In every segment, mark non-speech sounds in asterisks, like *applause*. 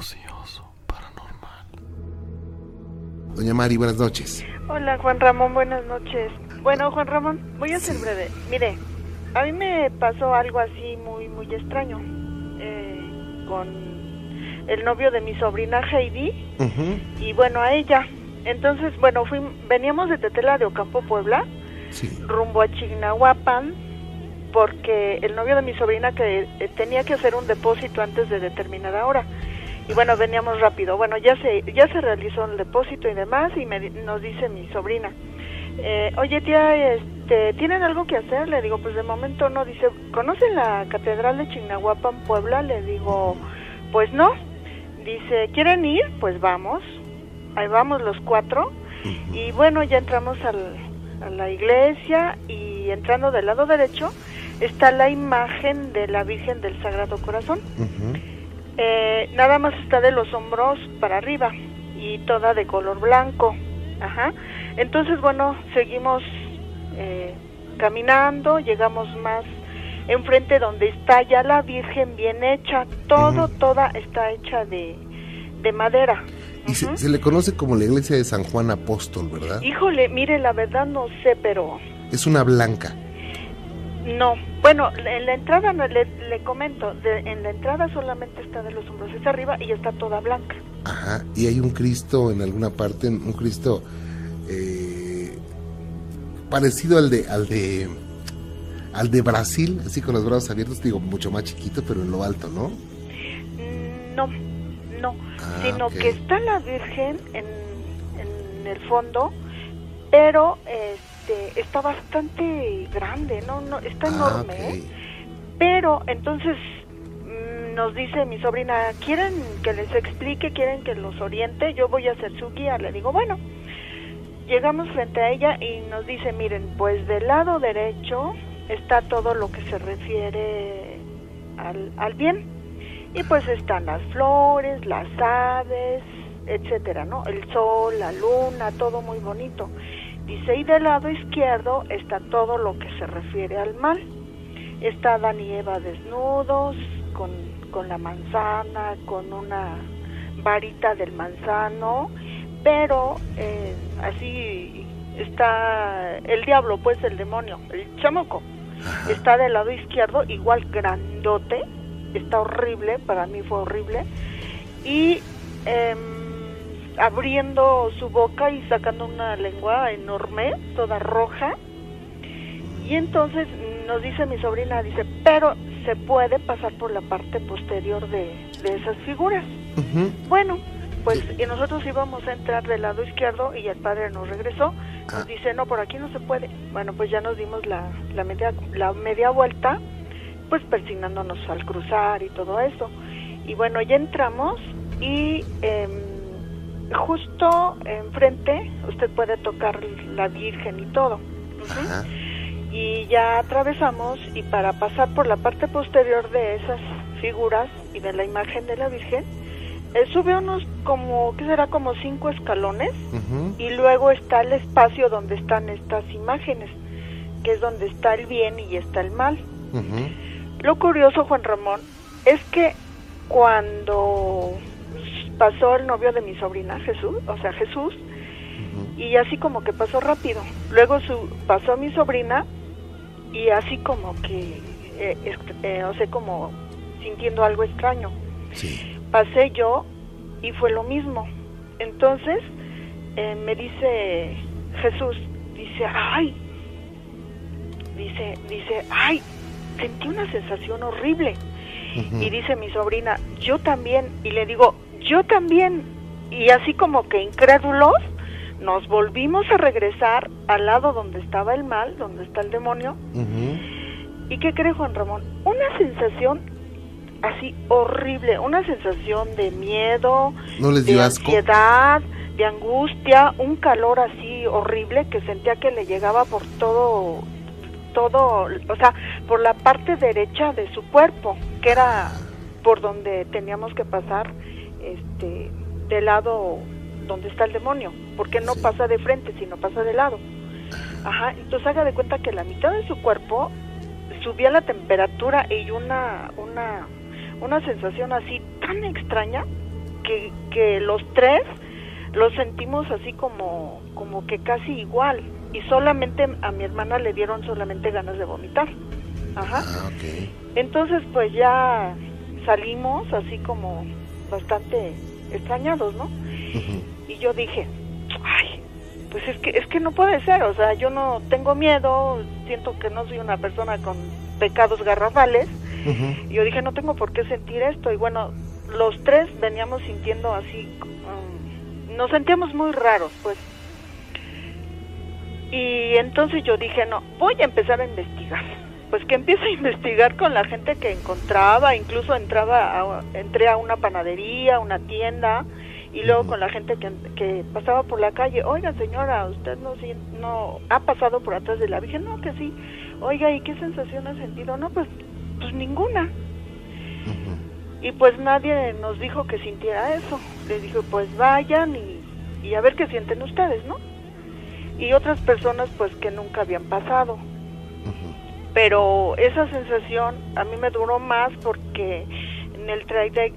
ocioso, paranormal. Doña Mari, buenas noches. Hola Juan Ramón, buenas noches. Bueno, Juan Ramón, voy a ser breve. Mire, a mí me pasó algo así muy, muy extraño eh, con el novio de mi sobrina Heidi y bueno, a ella. Entonces, bueno, fui, veníamos de Tetela de Ocampo, Puebla, rumbo a Chignahuapan, porque el novio de mi sobrina que eh, tenía que hacer un depósito antes de determinada hora. Y bueno, veníamos rápido. Bueno, ya se ya se realizó el depósito y demás y me, nos dice mi sobrina, eh, oye tía, este, ¿tienen algo que hacer? Le digo, pues de momento no. Dice, ¿conocen la catedral de Chignahuapan, Puebla? Le digo, pues no. Dice, ¿quieren ir? Pues vamos. Ahí vamos los cuatro. Y bueno, ya entramos al, a la iglesia y entrando del lado derecho está la imagen de la Virgen del Sagrado Corazón. Eh, nada más está de los hombros para arriba y toda de color blanco. Ajá. Entonces, bueno, seguimos eh, caminando, llegamos más enfrente donde está ya la Virgen bien hecha, todo, toda está hecha de, de madera. Y se, se, le conoce como la iglesia de San Juan Apóstol, ¿verdad? Híjole, mire, la verdad no sé, pero... Es una blanca. No, bueno, en la entrada le, le comento, de, en la entrada solamente está de los hombros hacia arriba y está toda blanca. Ajá, y hay un Cristo en alguna parte, un Cristo eh, parecido al de, al de, al de Brasil, así con los brazos abiertos, digo, mucho más chiquito, pero en lo alto, ¿no? No, no, ah, sino okay. que está la Virgen en, en el fondo, pero este, está bastante grande, no, no, está Ah, enorme. ¿eh? pero entonces mm, nos dice mi sobrina, ¿quieren que les explique? ¿Quieren que los oriente? Yo voy a ser su guía. Le digo, bueno, llegamos frente a ella y nos dice, miren, pues del lado derecho está todo lo que se refiere al, al bien. Y pues están las flores, las aves, etcétera, ¿no? El sol, la luna, todo muy bonito. Dice, y del lado izquierdo está todo lo que se refiere al mal. Está Adán y Eva desnudos, con, con la manzana, con una varita del manzano, pero eh, así está el diablo, pues el demonio, el chamoco. Está del lado izquierdo, igual grandote, está horrible, para mí fue horrible, y eh, abriendo su boca y sacando una lengua enorme, toda roja, y entonces nos dice mi sobrina, dice, pero se puede pasar por la parte posterior de, de esas figuras. Bueno, pues y nosotros íbamos a entrar del lado izquierdo y el padre nos regresó. Nos dice, no, por aquí no se puede. Bueno, pues ya nos dimos la, la, media, la media vuelta, pues persignándonos al cruzar y todo eso. Y bueno, ya entramos y eh, justo enfrente usted puede tocar la Virgen y todo. Ajá. Y ya atravesamos y para pasar por la parte posterior de esas figuras y de la imagen de la Virgen, eh, sube unos como, ¿qué será? Como cinco escalones y luego está el espacio donde están estas imágenes, que es donde está el bien y está el mal. Lo curioso, Juan Ramón, es que cuando pasó el novio de mi sobrina, Jesús, o sea, Jesús, y así como que pasó rápido. Luego su, pasó mi sobrina y así como que, eh, eh, o sea, como sintiendo algo extraño. Sí. Pasé yo y fue lo mismo. Entonces eh, me dice Jesús, dice, ay, dice, dice, ay, sentí una sensación horrible. Y dice mi sobrina, yo también. Y le digo, yo también. Y así como que incrédulos, nos volvimos a regresar al lado donde estaba el mal, donde está el demonio. Ujú. ¿Y qué cree Juan Ramón? Una sensación así horrible, una sensación de miedo, ¿No les de asco? ansiedad, de angustia, un calor así horrible que sentía que le llegaba por todo, todo, o sea, por la parte derecha de su cuerpo, que era por donde teníamos que pasar, este, del lado donde está el demonio, porque no pasa de frente, sino pasa de lado. Ajá, entonces haga de cuenta que la mitad de su cuerpo subía la temperatura y una, una, una sensación así tan extraña que, que los tres los sentimos así como, como que casi igual. Y solamente a mi hermana le dieron solamente ganas de vomitar. Ajá. Ah. Entonces pues ya salimos así como bastante extrañados, ¿no? Y yo dije, ay, pues es que es que no puede ser, o sea, yo no tengo miedo, siento que no soy una persona con pecados garrafales. Y yo dije, no tengo por qué sentir esto. Y bueno, los tres veníamos sintiendo así, um, nos sentíamos muy raros, pues. Y entonces yo dije, no, voy a empezar a investigar. Pues que empiezo a investigar con la gente que encontraba, incluso entraba a, entré a una panadería, una tienda, y luego con la gente que, que pasaba por la calle, oiga señora, usted no, sien- no ha pasado por atrás de la Virgen, no, que sí, oiga, ¿y qué sensación ha sentido? No, pues, pues ninguna. Y pues nadie nos dijo que sintiera eso. Les dije, pues vayan y, y a ver qué sienten ustedes, ¿no? Y otras personas pues que nunca habían pasado. Pero esa sensación a mí me duró más porque en el,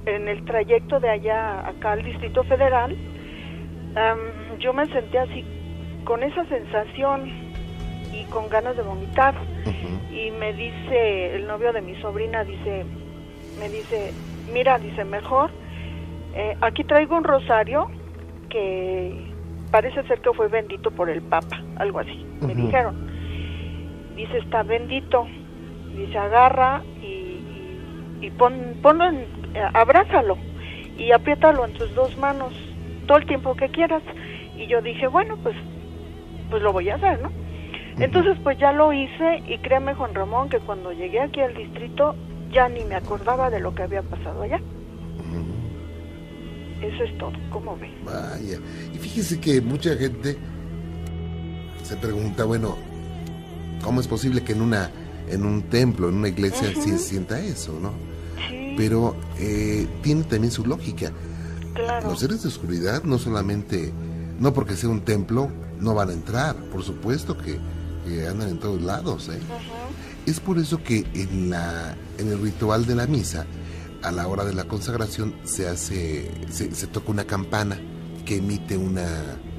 en el trayecto de allá acá al Distrito Federal, yo me senté así con esa sensación y con ganas de vomitar. Y me dice el novio de mi sobrina dice me dice mira dice mejor eh, aquí traigo un rosario que parece ser que fue bendito por el papa algo así me dijeron dice está bendito dice agarra y, y, y pon, ponlo en, eh, abrázalo y apriétalo en tus dos manos todo el tiempo que quieras y yo dije bueno pues pues lo voy a hacer no entonces pues ya lo hice y créeme Juan Ramón que cuando llegué aquí al distrito ya ni me acordaba de lo que había pasado allá. Eso es todo, ¿cómo ve? Vaya. Y fíjese que mucha gente se pregunta, bueno, ¿cómo es posible que en una en un templo, en una iglesia, Ujú. se sienta eso, no? Sí, Pero eh, tiene también su lógica. claro. Los seres de oscuridad no solamente, no porque sea un templo, no van a entrar. Por supuesto que, que andan en todos lados. ¿eh? Ujú, Es por eso que en, la, en el ritual de la misa, a la hora de la consagración, se hace, se, se toca una campana que emite una,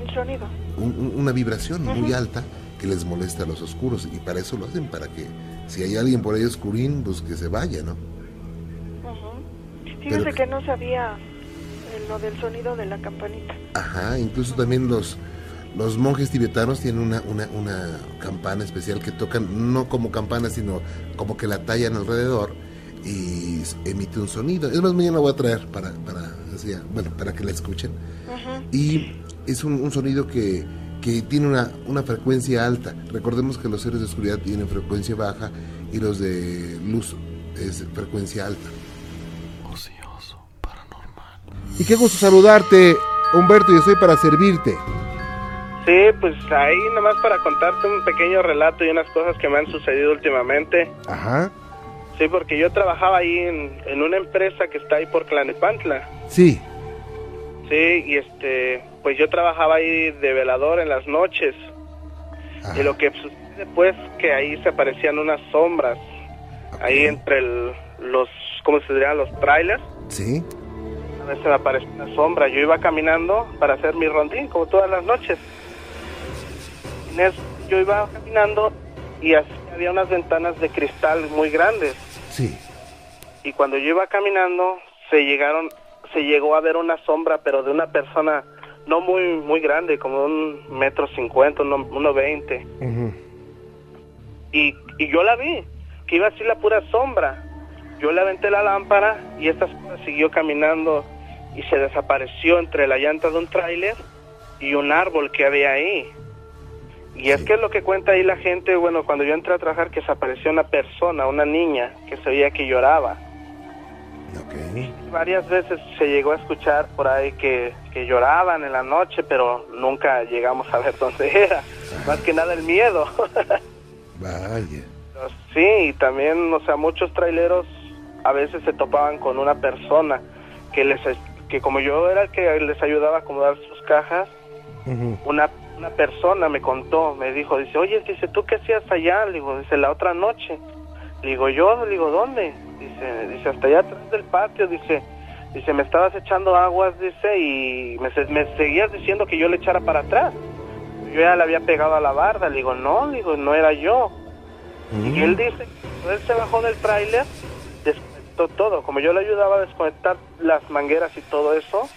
Un sonido. un- un- una vibración muy Ujú. alta que les molesta a los oscuros. Y para eso lo hacen, para que si hay alguien por ahí oscurín, pues que se vaya, ¿no? Ujú. Fíjese Pero- que no sabía eh, lo del sonido de la campanita. Ajá, incluso también los, los monjes tibetanos tienen una, una, una campana especial que tocan, no como campana, sino como que la tallan alrededor y emite un sonido. Es más, mañana voy a traer para, para, así, bueno, para que la escuchen. Y es un, un sonido que, que tiene una, una frecuencia alta. Recordemos que los seres de oscuridad tienen frecuencia baja y los de luz es frecuencia alta. ocioso, paranormal. Y qué gusto saludarte, Humberto, y estoy para servirte. Sí, pues ahí nomás para contarte un pequeño relato y unas cosas que me han sucedido últimamente. Ajá, Sí, porque yo trabajaba ahí en, en una empresa que está ahí por Clanepantla. sí. Sí, y este, pues yo trabajaba ahí de velador en las noches. Ajá. Y lo que sucede pues que ahí se aparecían unas sombras, ahí entre el- los, ¿cómo se dirían? Los trailers. Sí. A veces me apareció una sombra. Yo iba caminando para hacer mi rondín, como todas las noches. En eso, yo iba caminando y así había unas ventanas de cristal muy grandes. Sí. Y cuando yo iba caminando, se llegaron, se llegó a ver una sombra, pero de una persona no muy muy grande, como un metro cincuenta, uno, uno veinte. Y, y yo la vi, que iba así la pura sombra. Yo le aventé la lámpara y esta siguió caminando y se desapareció entre la llanta de un tráiler y un árbol que había ahí. Y es que es lo que cuenta ahí la gente, bueno, cuando yo entré a trabajar que se apareció una persona, una niña, que se veía que lloraba. Varias veces se llegó a escuchar por ahí que, que lloraban en la noche, pero nunca llegamos a ver dónde era. Más que nada el miedo. *laughs* Vaya. Sí, y también, o sea, muchos traileros a veces se topaban con una persona que les que como yo era el que les ayudaba a acomodar sus cajas, una una persona me contó, me dijo, dice, "Oye, dice, ¿tú qué hacías allá?" Le digo, dice, "La otra noche." Le digo, "Yo, le digo, ¿dónde?" Dice, dice, "Hasta allá atrás del patio." Dice, Dice, me estabas echando aguas, dice, y me, se- me seguías diciendo que yo le echara para atrás. Yo ya le había pegado a la barda. Le digo, no, le digo, no era yo. Y él dice, él se bajó del tráiler, desconectó todo. Como yo le ayudaba a desconectar las mangueras y todo eso.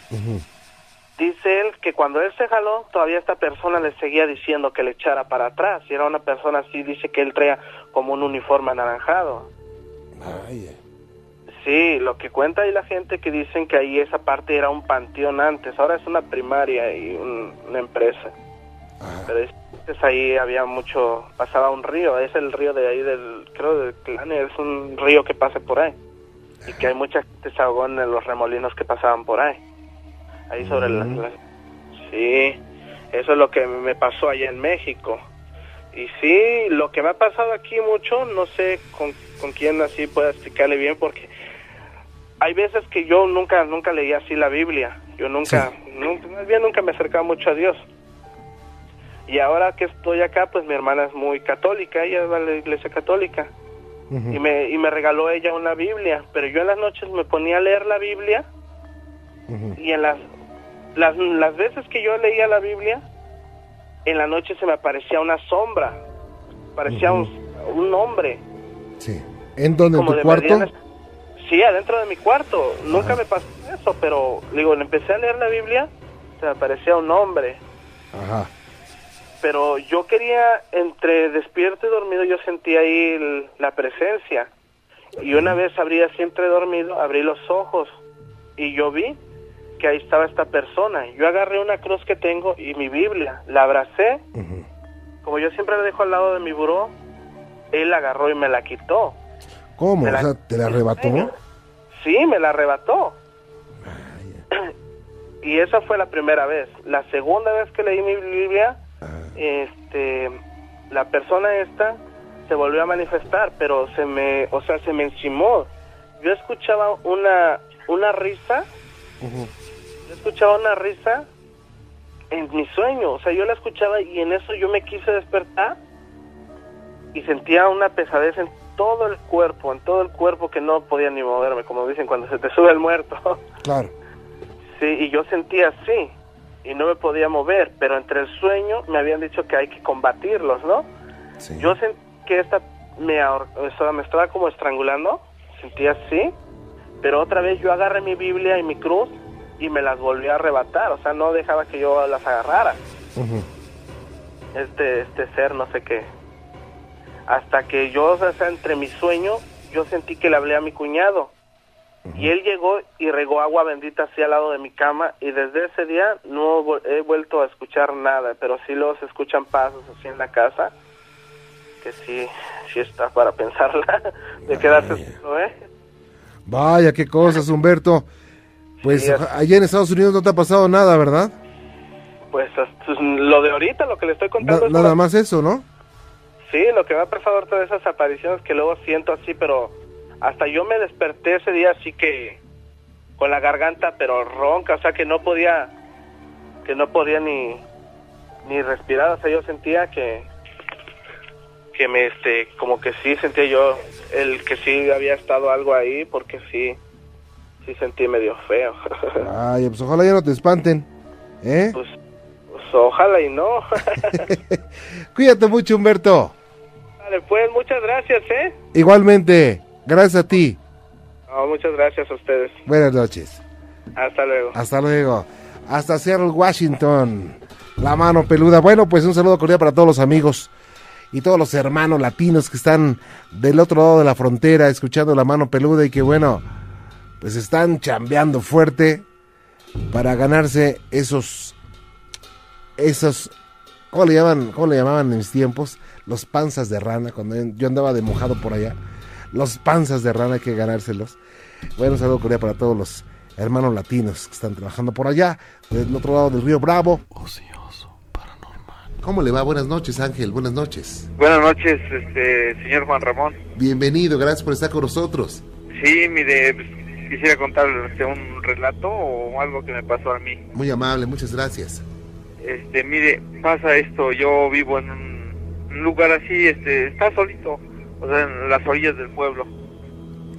Dice él que cuando él se jaló, todavía esta persona le seguía diciendo que le echara para atrás. Y era una persona así, dice que él traía como un uniforme anaranjado. Vaya. Sí, lo que cuenta ahí la gente que dicen que ahí esa parte era un panteón antes, ahora es una primaria y un- una empresa. Ajá. Pero antes ahí había mucho, pasaba un río, es el río de ahí del, creo del clan, es un río que pasa por ahí. Y que hay mucha gente se ahogó en los remolinos que pasaban por ahí. Ahí sobre la, la- Sí, eso es lo que me pasó allá en México. Y sí, lo que me ha pasado aquí mucho, no sé con, con quién así pueda explicarle bien, porque hay veces que yo nunca nunca leí así la Biblia. Yo nunca, nunca más bien nunca me acercaba mucho a Dios. Y ahora que estoy acá, pues mi hermana es muy católica, ella va a la iglesia católica. Y me, y me regaló ella una Biblia, pero yo en las noches me ponía a leer la Biblia y en las, las, las veces que yo leía la Biblia, en la noche se me aparecía una sombra, parecía un, un hombre. Sí. ¿En dónde? ¿En tu cuarto? medianas- Sí, adentro de mi cuarto. Nunca me pasó eso, pero digo, empecé a leer la Biblia, se me aparecía un hombre. Ajá. Pero yo quería, entre despierto y dormido, yo sentía ahí el- la presencia. Y una vez abrí así entre dormido, abrí los ojos y yo vi que ahí estaba esta persona. Yo agarré una cruz que tengo y mi Biblia, la abracé, como yo siempre la dejo al lado de mi buró, él la agarró y me la quitó. ¿Cómo? Me O sea, ¿te la arrebató? Sí, me la arrebató. Y esa fue la primera vez. La segunda vez que leí mi Biblia, este, la persona esta se volvió a manifestar, pero se me, o sea, se me encimó. Yo escuchaba una, una risa, Ujú. yo escuchaba una risa en mi sueño, o sea, yo la escuchaba y en eso yo me quise despertar y sentía una pesadez en todo el cuerpo, en todo el cuerpo que no podía ni moverme, como dicen cuando se te sube el muerto. *laughs* Claro. Sí, y yo sentía así y no me podía mover, pero entre el sueño me habían dicho que hay que combatirlos, ¿no? Sí. Yo sentí que esta me, ahor- o sea, me estaba como estrangulando, sentía así, pero otra vez yo agarré mi Biblia y mi cruz y me las volví a arrebatar, o sea, no dejaba que yo las agarrara. Este, este ser, no sé qué. Hasta que yo, o sea, entre mi sueño, yo sentí que le hablé a mi cuñado. Y él llegó y regó agua bendita así al lado de mi cama y desde ese día no he vuelto a escuchar nada, pero sí se escuchan pasos así en la casa, que sí, sí está para pensarla, *laughs* de quedarse solo, ¿eh? Vaya, qué cosas, Humberto. Pues Sí, allá en Estados Unidos no te ha pasado nada, ¿verdad? Pues hasta- lo de ahorita, lo que le estoy Na- contando es nada más eso, ¿no? Sí, lo que me ha pasado ahorita de esas apariciones que luego siento así, pero hasta yo me desperté ese día así que con la garganta pero ronca, o sea que no podía que no podía ni ni respirar, o sea, yo sentía que que me este como que sí sentía yo el que sí había estado algo ahí porque sí sí sentí medio feo. *laughs* Ay, pues ojalá ya no te espanten. ¿Eh? pues, pues ojalá y no. *laughs* *laughs* Cuídate mucho, Humberto. Vale, pues muchas gracias, ¿eh? Igualmente, gracias a ti. No, muchas gracias a ustedes. Buenas noches. Hasta luego. Hasta luego. Hasta Seattle, Washington. La mano peluda. Bueno, pues un saludo cordial para todos los amigos y todos los hermanos latinos que están del otro lado de la frontera escuchando la mano peluda y que bueno, pues están chambeando fuerte para ganarse esos esos ¿cómo le llaman? ¿Cómo le llamaban en mis tiempos? Los panzas de rana cuando yo andaba de mojado por allá. Los panzas de rana hay que ganárselos. Bueno, saludo cordial para todos los hermanos latinos que están trabajando por allá, del otro lado del río Bravo. Ocioso, paranormal. ¿Cómo le va? Buenas noches, Ángel. Buenas noches. Buenas noches, este, señor Juan Ramón. Bienvenido, gracias por estar con nosotros. Sí, mire, pues, quisiera contarle un relato o algo que me pasó a mí. Muy amable, muchas gracias. Este, mire, pasa esto, yo vivo en un, un lugar así, este, está solito, o sea, en las orillas del pueblo.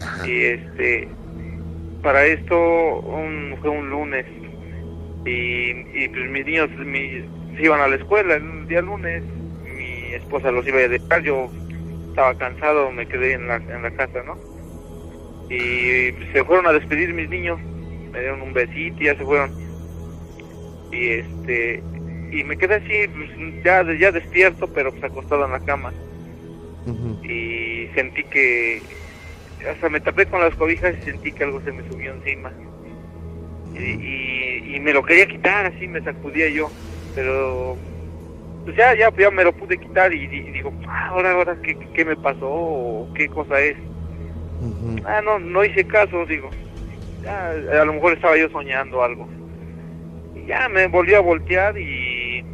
Ajá. Y este, para esto un- fue un lunes y, y pues mis niños mi- se iban a la escuela el día lunes, mi esposa los iba a dejar, yo estaba cansado, me quedé en la, en la casa, ¿no? Y se fueron a despedir mis niños, me dieron un besito y ya se fueron. Y este y me quedé así, pues, ya, ya despierto, pero pues acostado en la cama y sentí que hasta me tapé con las cobijas y sentí que algo se me subió encima y, y, y me lo quería quitar así me sacudía yo pero pues ya ya ya me lo pude quitar y, di- digo ah, ahora ahora qué, qué me pasó o qué cosa es ah no no hice caso digo ya a lo mejor estaba yo soñando algo. Y ya me volví a voltear y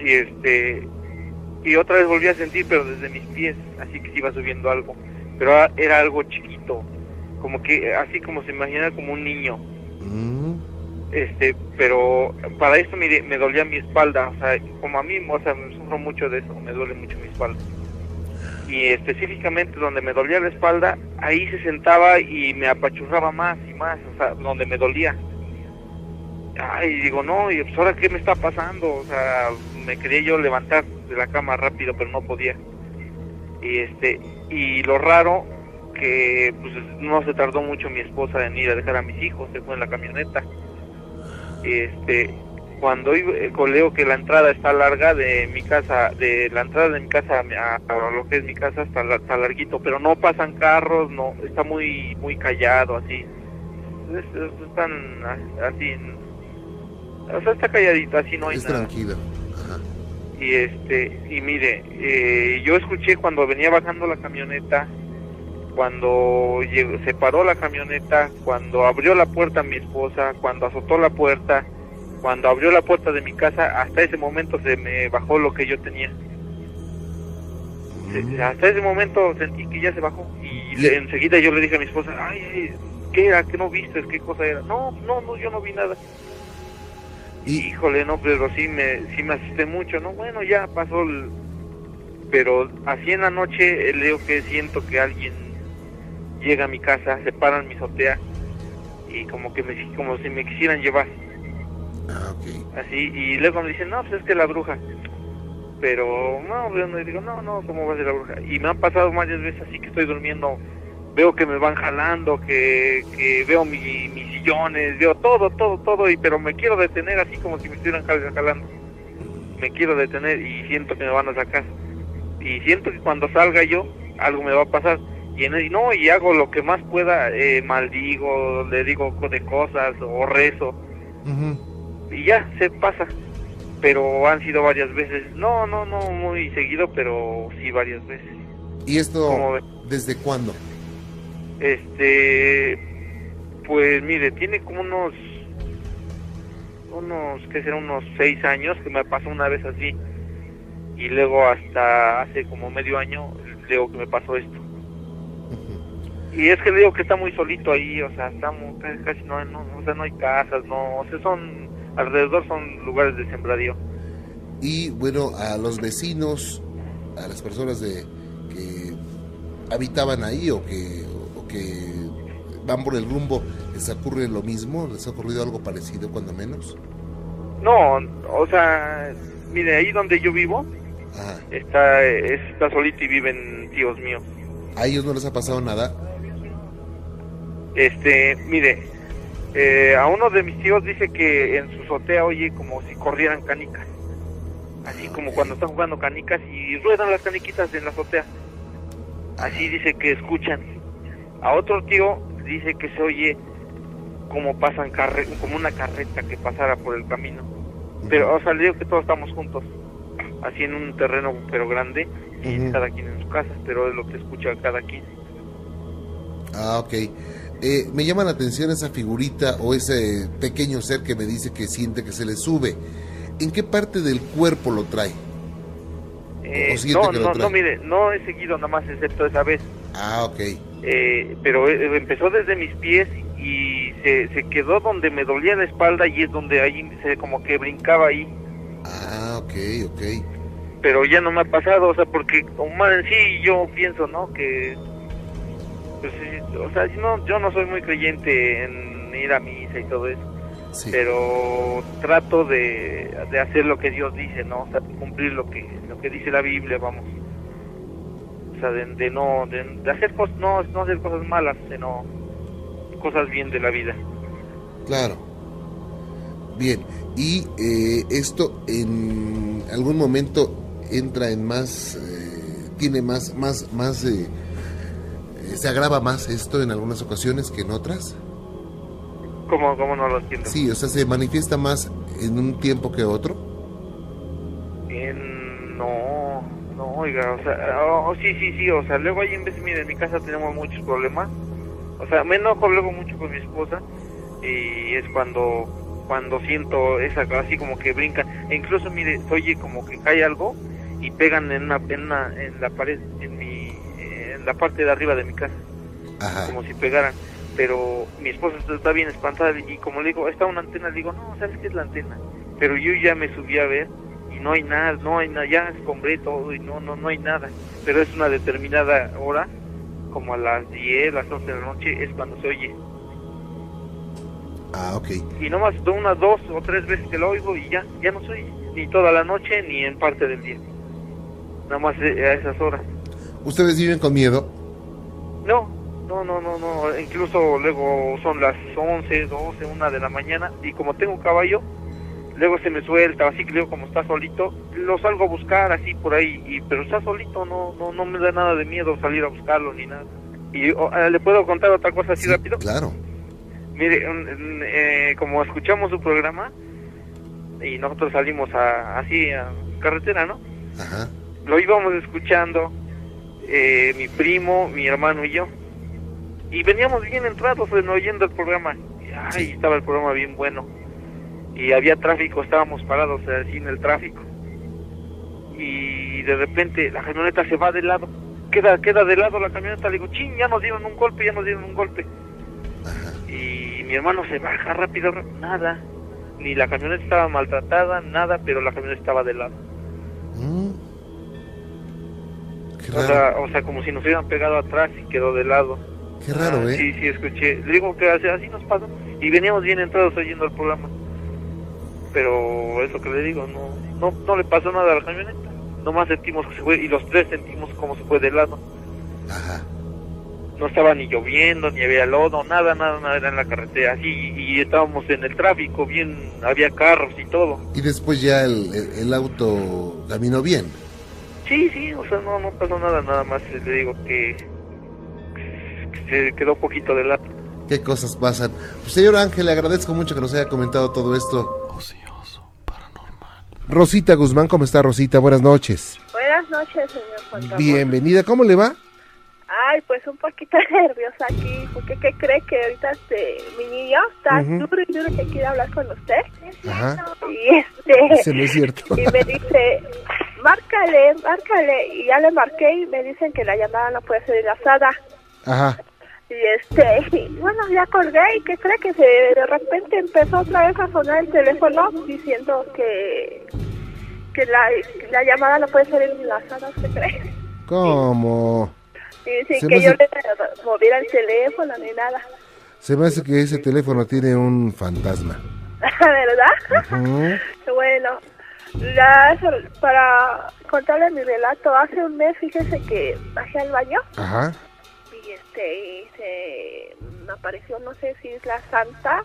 y este y otra vez volví a sentir pero desde mis pies así que iba subiendo algo. Pero era- era algo chiquito como que así como se imagina como un niño. Mm. Este pero para esto me dolía mi espalda o sea como a mí o sea me sufro mucho de eso me duele mucho mi espalda. Y específicamente donde me dolía la espalda ahí se sentaba y me apachurraba más y más o sea donde me dolía. Ay digo no y pues ahora qué me está pasando o sea me quería yo levantar de la cama rápido pero no podía. Y este y lo raro que pues no se tardó mucho mi esposa en ir a dejar a mis hijos se fue en la camioneta este cuando eh, leo que la entrada está larga de mi casa de la entrada de mi casa a, a lo que es mi casa está, está larguito pero no pasan carros no está muy muy callado así Es- es- están así o sea está calladito así no hay Es nada tranquilo. Ajá. y este y mire eh, yo escuché cuando venía bajando la camioneta cuando se paró la camioneta cuando abrió la puerta mi esposa cuando azotó la puerta cuando abrió la puerta de mi casa hasta ese momento se me bajó lo que yo tenía. Se- Mm. hasta ese momento sentí que ya se bajó y le- enseguida yo le dije a mi esposa ay, ay, qué era qué no viste qué cosa era no no no yo no vi nada Y, Híjole, no, pero sí me, sí me asusté mucho, ¿no? Bueno, ya pasó el... Pero así en la noche eh, leo que siento que alguien llega a mi casa, se para en mi azotea y como que me, como si me quisieran llevar, ah, ok. así, y luego me dicen, no, pues es que la bruja. Pero no, yo no digo, no, no, ¿cómo va a ser la bruja? Y me han pasado varias veces así que estoy durmiendo, veo que me van jalando, que, que veo mi, mis sillones, veo todo, todo, todo, y pero me quiero detener así como si me estuvieran jal- jalando. Me quiero detener y siento que me van a sacar. Y siento que cuando salga yo, algo me va a pasar. Y, en el- no, y hago lo que más pueda, eh, maldigo, le digo de cosas o rezo. Y ya se pasa. Pero han sido varias veces. No no no muy seguido pero sí varias veces. ¿Y esto desde cuándo? este pues mire tiene como unos unos qué será unos seis años que me pasó una vez así. Y luego hasta hace como medio año digo que me pasó esto. Y es que le digo que está muy solito ahí o sea estamos casi, casi no, no o sea no hay casas no o sea son alrededor son lugares de sembradío Y bueno, a los vecinos, a las personas de que habitaban ahí o que, o que van por el rumbo, ¿les ocurre lo mismo? ¿Les ha ocurrido algo parecido cuando menos? No, o sea, mire, ahí donde yo vivo, Ajá. está, está solito y viven tíos míos. ¿A ellos no les ha pasado nada? Este, mire, eh, a uno de mis tíos dice que en su azotea oye como si corrieran canicas. Así como cuando están jugando canicas y ruedan las caniquitas en la azotea. Así dice que escuchan. A otro tío dice que se oye como pasan carre como una carreta que pasara por el camino. Pero, o sea, le digo que todos estamos juntos. Así en un terreno pero grande y cada quien en su casa, pero es lo que escucha cada quien. Ah, ok. Eh, me llama la atención esa figurita o ese pequeño ser que me dice que siente que se le sube. ¿En qué parte del cuerpo lo trae? Eh, ¿O siente no, no, no, mire, no he seguido nada más excepto esa vez. Ah, ok. Eh, pero eh, empezó desde mis pies y se, se quedó donde me dolía la espalda y es donde ahí se como que brincaba ahí. Ah, ok, ok. Pero ya no me ha pasado, o sea, porque como en sí yo pienso, ¿no? Que pues sí, o sea, yo no, yo no soy muy creyente en ir a misa y todo eso, Sí. pero trato de, de hacer lo que Dios dice, ¿no? O sea, cumplir lo que lo que dice la Biblia, vamos. O sea, de, de no de, de hacer cosas, no, no hacer cosas malas, sino cosas bien de la vida. Claro. Bien. Y eh, esto en algún momento entra en más, eh, tiene más, más, más, eh, eh, se agrava más esto en algunas ocasiones que en otras. ¿Cómo, cómo no lo entiendo? Sí, o sea, se manifiesta más en un tiempo que otro. En- no, no, oiga, o sea, oh, sí, sí, sí, o sea, luego ahí en vez, mire, en mi casa tenemos muchos problemas, o sea, me enojo luego mucho con mi esposa y es cuando, cuando siento esa, así como que brincan, e incluso, mire, oye como que cae algo y pegan en una, en una, en la pared, en mi, la parte de arriba de mi casa Ajá. como si pegaran. Pero mi esposa está bien espantada y como le digo, está una antena, le digo, no, ¿sabes qué es la antena? Pero yo ya me subí a ver y no hay nada, no hay nada, ya escombré todo y no, no, no hay nada. Pero es una determinada hora, como a las 10, las 11 de la noche, es cuando se oye. Ah, ok. Y nomás unas dos o tres veces que lo oigo y ya, ya no se oye, ni toda la noche ni en parte del día. Nada más eh, a esas horas. ¿Ustedes viven con miedo? No, no, no, no, no. Incluso luego son las 11, 12, 1 de la mañana y como tengo caballo, luego se me suelta, así que luego como está solito, lo salgo a buscar así por ahí, y, pero está solito, no, no, no me da nada de miedo salir a buscarlo ni nada. Y oh, le puedo contar otra cosa así Sí, rápido. Claro. Mire, eh, como escuchamos su programa y nosotros salimos a, así a carretera, ¿no? Ajá. lo íbamos escuchando eh, mi primo, mi hermano y yo. Y veníamos bien entrados en oyendo el programa. Y, ay, estaba el programa bien bueno. Y había tráfico, estábamos parados así en el tráfico. Y de repente la camioneta se va de lado. Queda, queda de lado la camioneta. Le digo, ching, ya nos dieron un golpe, ya nos dieron un golpe. Ajá. Y mi hermano se baja rápido, rápido, nada. Ni la camioneta estaba maltratada, nada, pero la camioneta estaba de lado. Mm. Qué O sea, o sea, como si nos hubieran pegado atrás y quedó de lado. Qué raro, Ah, ¿eh? Sí, sí, escuché. Le digo que así, así nos pasó. Y veníamos bien entrados oyendo el programa. Pero eso que le digo, no, no, no le pasó nada a la camioneta. Nomás sentimos que se fue, y los tres sentimos como se fue de lado. Ajá. No estaba ni lloviendo, ni había lodo, nada, nada, nada, era en la carretera. Así, y, y estábamos en el tráfico, bien, había carros y todo. Y después ya el, el- el auto caminó bien. Sí, sí, o sea, no, no pasó nada, nada más le digo que, que se quedó un poquito de lado. ¿Qué cosas pasan? Pues, señor Ángel, le agradezco mucho que nos haya comentado todo esto. Ocioso, paranormal. Rosita Guzmán, ¿cómo está Rosita? Buenas noches. Buenas noches, señor Juan Ramón. Bienvenida, ¿cómo le va? Ay, pues un poquito *laughs* nerviosa aquí, porque ¿qué cree que ahorita este, mi niño está duro y duro que quiere hablar con usted? Ajá. Y este, Ese no es cierto. y me dice, márcale, márcale, y ya le marqué y me dicen que la llamada no puede ser enlazada. Ajá. Y este, *laughs* y bueno, ya colgué y ¿qué cree que se, de repente empezó otra vez a sonar el teléfono diciendo que, que la, la llamada no puede ser enlazada, ¿usted cree? ¿Cómo? Y sin Se que yo le moviera el teléfono ni nada. Se me hace que ese teléfono tiene un fantasma. *laughs* ¿Verdad? *laughs* Bueno, ya so- para contarle mi relato, hace un mes fíjese que bajé al baño Ajá. y este y se me apareció, no sé si es la santa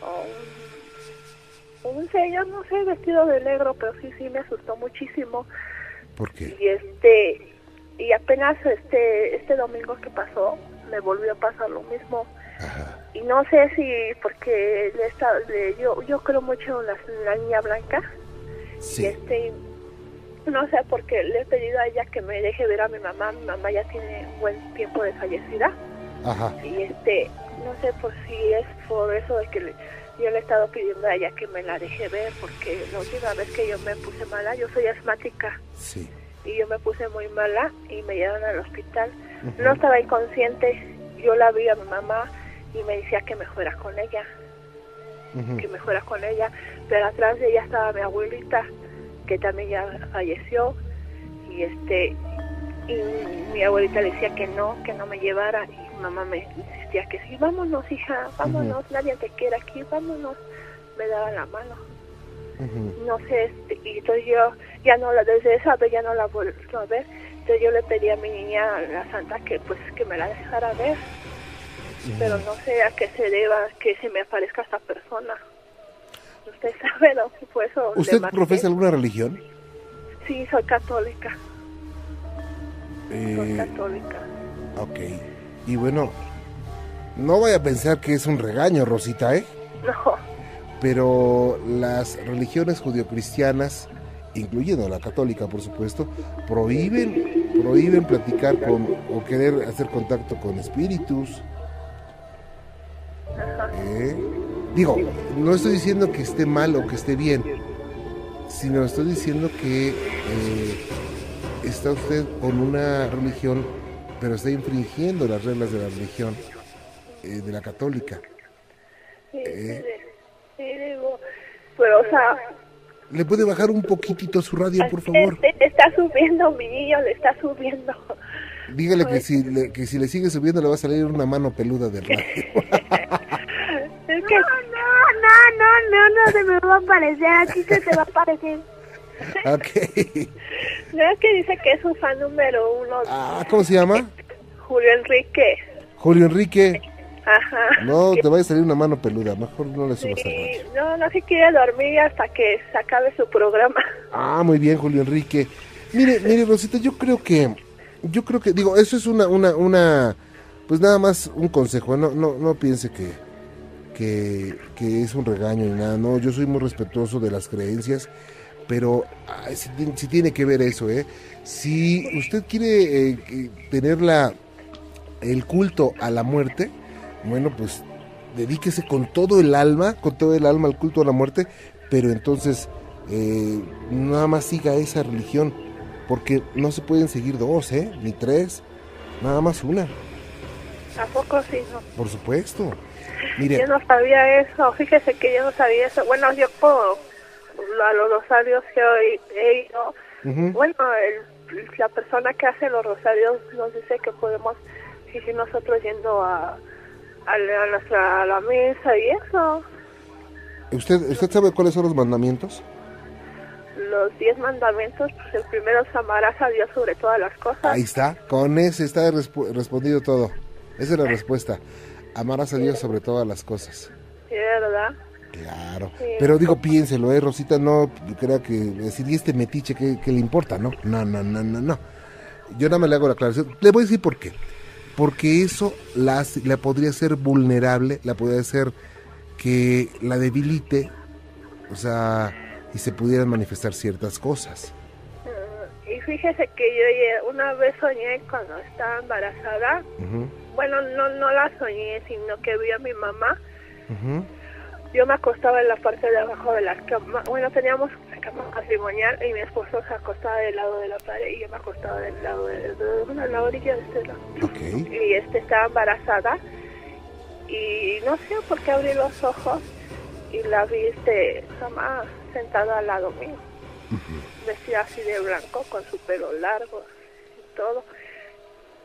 o un, un señor, no sé, vestido de negro, pero sí, sí me asustó muchísimo. ¿Por qué? Y este y apenas este este domingo que pasó me volvió a pasar lo mismo Ajá. y no sé si porque le está, le- yo yo creo mucho en la, en la niña blanca y Sí. este no sé porque le he pedido a ella que me deje ver a mi mamá. Mi mamá ya tiene un buen tiempo de fallecida. Ajá. y este no sé por si es por eso de que le- yo le he estado pidiendo a ella que me la deje ver porque la última vez que yo me puse mala yo soy asmática. Sí. y yo me puse muy mala y me llevaron al hospital. No estaba inconsciente. Yo la vi a mi mamá y me decía que me fuera con ella Que me fuera con ella, pero atrás de ella estaba mi abuelita, que también ya falleció, y este y mi abuelita le decía que no, que no me llevara, y mamá me insistía que sí, vámonos hija, vámonos, nadie te quiere aquí, vámonos. Me daba la mano. No sé, este, y entonces yo ya no la, desde esa vez ya no la volví a ver. Entonces yo le pedí a mi niña, a la santa, que pues que me la dejara ver. Pero no sé a qué se deba que se me aparezca esta persona. Usted *laughs* sabe, ¿no? Por eso le ¿Usted profesa alguna religión? Sí, soy católica, soy Eh, católica. ok. Y bueno, no vaya a pensar que es un regaño, Rosita, ¿eh? *laughs* No, Pero las religiones judio-cristianas, incluyendo la católica, por supuesto, prohíben, prohíben platicar con o querer hacer contacto con espíritus. ¿Eh? Digo, no estoy diciendo que esté mal o que esté bien, sino estoy diciendo que eh, está usted con una religión, pero está infringiendo las reglas de la religión eh, de la católica. sí, Eh. pero o sea, ¿Le puede bajar un poquitito su radio, por favor? este, está subiendo mi niño, le está subiendo. Dígale que si, le, que si le sigue subiendo le va a salir una mano peluda del radio. *laughs* Que No, no, no, no, no se me va a aparecer. A ti se te va a aparecer. ok. no es que dice que es un fan número uno, Ah, ¿Cómo se llama? Julio Enrique. Julio Enrique. Ajá. No, te va a salir una mano peluda. Mejor no le subas al radio. no, no se quiere dormir hasta que se acabe su programa. Ah, muy bien, Julio Enrique. Mire, mire, Rosita, yo creo que, yo creo que, digo, eso es una, una, una, pues nada más un consejo. No, no, no piense que, que, que es un regaño ni nada. No, yo soy muy respetuoso de las creencias, pero ay, sí tiene que ver eso, ¿eh? Si usted quiere eh, tener la, el culto a la muerte, bueno, pues dedíquese con todo el alma, con todo el alma al culto a la muerte, pero entonces eh, nada más siga esa religión, porque no se pueden seguir dos, ¿eh? Ni tres, nada más una, ¿A poco sí? No. por supuesto. Mire, Yo no sabía eso. Fíjese que yo no sabía eso. Bueno, yo por a los rosarios que hoy he ido, bueno, el- la persona que hace los rosarios nos dice que podemos seguir nosotros yendo a, a, la, a nuestra a la misa y eso. ¿usted, ¿usted sabe cuáles son los mandamientos? Los diez mandamientos, pues el primero es amarás a Dios sobre todas las cosas. Ahí está, con ese está respondido todo. Esa es la *laughs* respuesta. Amarás a Dios sobre todas las cosas. Sí, ¿verdad? Claro. Sí. Pero digo, piénselo, ¿eh? Rosita, no crea que decir, ¿y este metiche qué, qué le importa? No, no, no, no, no, no. Yo nada más le hago la aclaración. Le voy a decir por qué. Porque eso la, la podría ser vulnerable, la podría hacer que la debilite, o sea, y se pudieran manifestar ciertas cosas. Y fíjese que yo una vez soñé cuando estaba embarazada. Bueno, no, no la soñé, sino que vi a mi mamá. Yo me acostaba en la parte de abajo de la cama. Bueno, teníamos la cama matrimonial y mi esposo se acostaba del lado de la pared y yo me acostaba del lado de, de- bueno, la orilla de este lado. Y este estaba embarazada y no sé por qué abrí los ojos y la vi este mamá sentada al lado mío. Vestida así de blanco con su pelo largo y todo.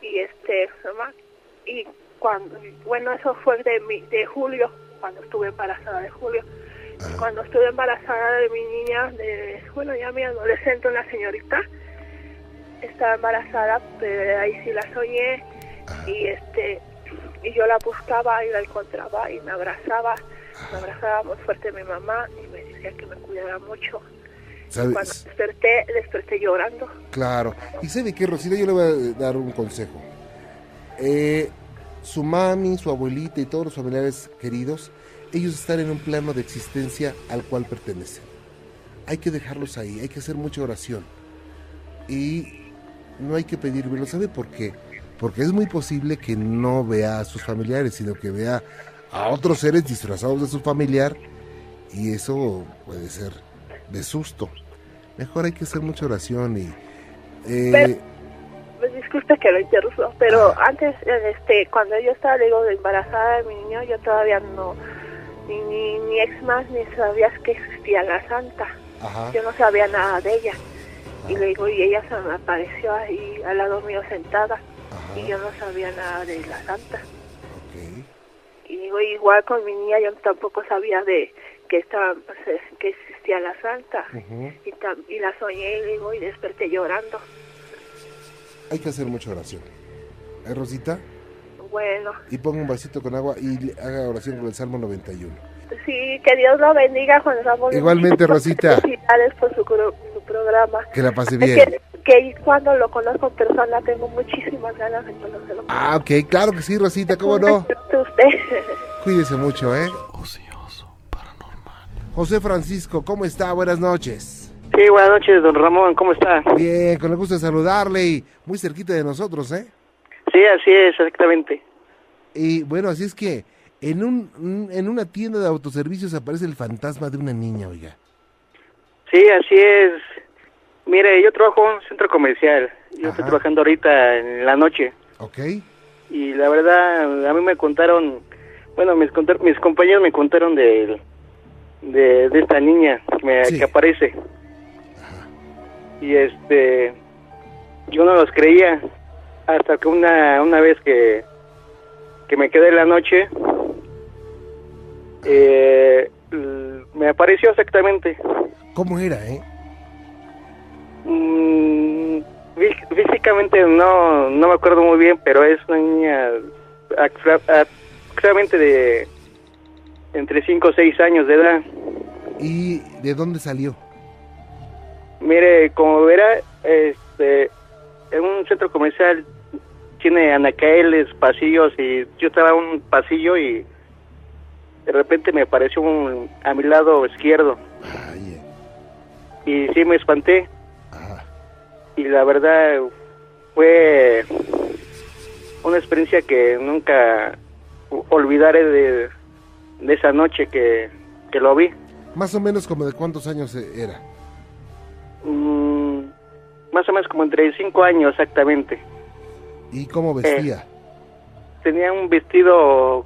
Y este mamá y cuando bueno eso fue de mi, de julio cuando estuve embarazada de julio. Cuando estuve embarazada de mi niña de bueno ya mi adolescente una señorita estaba embarazada pero ahí sí la soñé. Y este y yo la buscaba y la encontraba y me abrazaba. Me abrazaba muy fuerte mi mamá y me decía que me cuidara mucho cuando ¿Sabes? desperté desperté llorando Claro. ¿Y sabe qué, Rosita? Yo le voy a dar un consejo. Eh, su mami, su abuelita y todos los familiares queridos, ellos están en un plano de existencia al cual pertenecen. Hay que dejarlos ahí, hay que hacer mucha oración. Y no hay que pedir verlo. ¿Sabe por qué? Porque es muy posible que no vea a sus familiares, sino que vea a otros seres disfrazados de su familiar. Y eso puede ser de susto. Mejor hay que hacer mucha oración y... eh, Pero- Pues disculpe que lo interrumpo, pero antes, eh, este, cuando yo estaba, digo, embarazada de mi niño, yo todavía no, ni, ni, ni ex más, ni sabías que existía la santa. ajá. Yo no sabía nada de ella. Y le digo, y ella se me apareció ahí al lado mío sentada. Ajá. y yo no sabía nada de la santa. Ok. Y digo, igual con mi niña yo tampoco sabía de que estaba, pues, que existía la santa. Ujú. y, tam- y la soñé y digo, y desperté llorando. Hay que hacer mucha oración. ¿Eh, Rosita? Bueno, Y ponga un vasito con agua y haga oración con el Salmo 91. sí, que Dios lo bendiga Juan Ramón. Igualmente, Rosita. Felicidades por su, su programa. Que la pase bien. Que, que cuando lo conozco en persona tengo muchísimas ganas de conocerlo. Ah, ok, claro que sí, Rosita, ¿cómo no? *laughs* Cuídese mucho, ¿eh? José Francisco, ¿cómo está? Buenas noches. Sí, buenas noches, don Ramón, ¿cómo está? Bien, con el gusto de saludarle y muy cerquita de nosotros, ¿eh? Sí, así es, exactamente. Y bueno, así es que en, un, en una tienda de autoservicios aparece el fantasma de una niña, oiga. Sí, así es. Mire, yo trabajo en un centro comercial. Yo Ajá. estoy trabajando ahorita en la noche. ¿Ok? Y la verdad, a mí me contaron, bueno, mis, mis compañeros me contaron de, de, de esta niña que, me- Sí. que aparece. Y este, yo no los creía hasta que una, una vez que, que me quedé en la noche, eh, me apareció exactamente. ¿Cómo era, eh? Mm, fí- físicamente no, no me acuerdo muy bien, pero es una niña aproximadamente de entre 5 o 6 años de edad. ¿Y de dónde salió? Mire, como verá, este, en un centro comercial tiene anacaeles, pasillos, y yo estaba en un pasillo y de repente me apareció un, a mi lado izquierdo Ay, eh. y sí me espanté. Ajá. y la verdad fue una experiencia que nunca olvidaré de, de esa noche que, que lo vi. Más o menos como de cuántos años eh, era. Mm, más o menos como entre cinco años exactamente. ¿Y cómo vestía? Tenía un vestido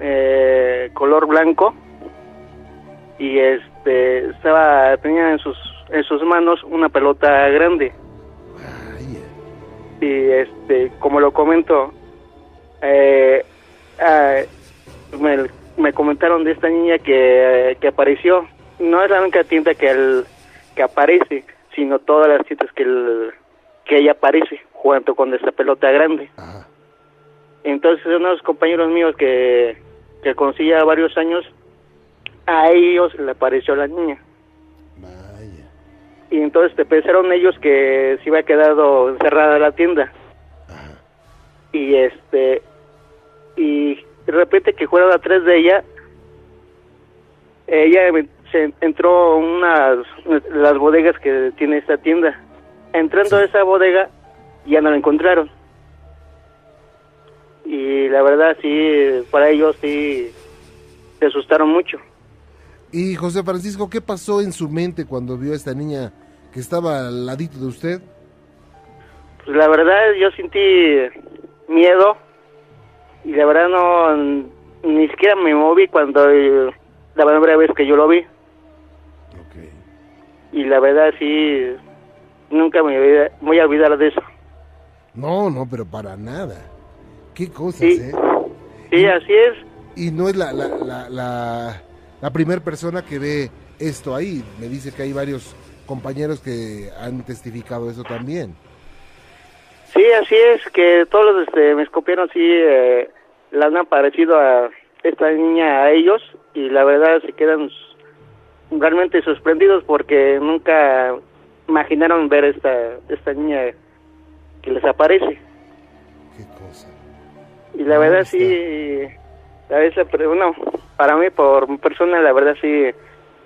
eh, color blanco y este estaba tenía en sus en sus manos una pelota grande. Ay, eh. y este como lo comento eh, ah, me, me comentaron de esta niña que, que apareció no es la única tienda que el, que aparece sino todas las tiendas que el, que ella aparece jugando con esta pelota grande Ajá. entonces unos compañeros míos que que conocí ya varios años a ellos le apareció la niña Vaya. y entonces te pensaron ellos que se había quedado encerrada la tienda Ajá. y este y de repente que fueron atrás de ella ella se entró unas las bodegas que tiene esta tienda. Entrando a esa bodega ya no la encontraron. Y la verdad sí para ellos sí se asustaron mucho. Y José Francisco, ¿qué pasó en su mente cuando vio a esta niña que estaba al ladito de usted? pues la verdad yo sentí miedo y la verdad no ni siquiera me moví cuando eh, la primera vez que yo lo vi Ok. y la verdad sí nunca me voy a- voy a olvidar de eso No, no, pero para nada. Qué cosas, Sí. ¿eh? sí así es Y no es la, la, la, la, la primera persona que ve esto ahí. Me dice que hay varios compañeros que han testificado eso también. Sí así es que todos los este, mis compañeros sí eh, han aparecido a esta niña a ellos y la verdad se quedan realmente sorprendidos porque nunca imaginaron ver esta esta niña que les aparece Qué cosa. Y la verdad está. sí, a veces, pero bueno, para mí, por mi persona, la verdad sí,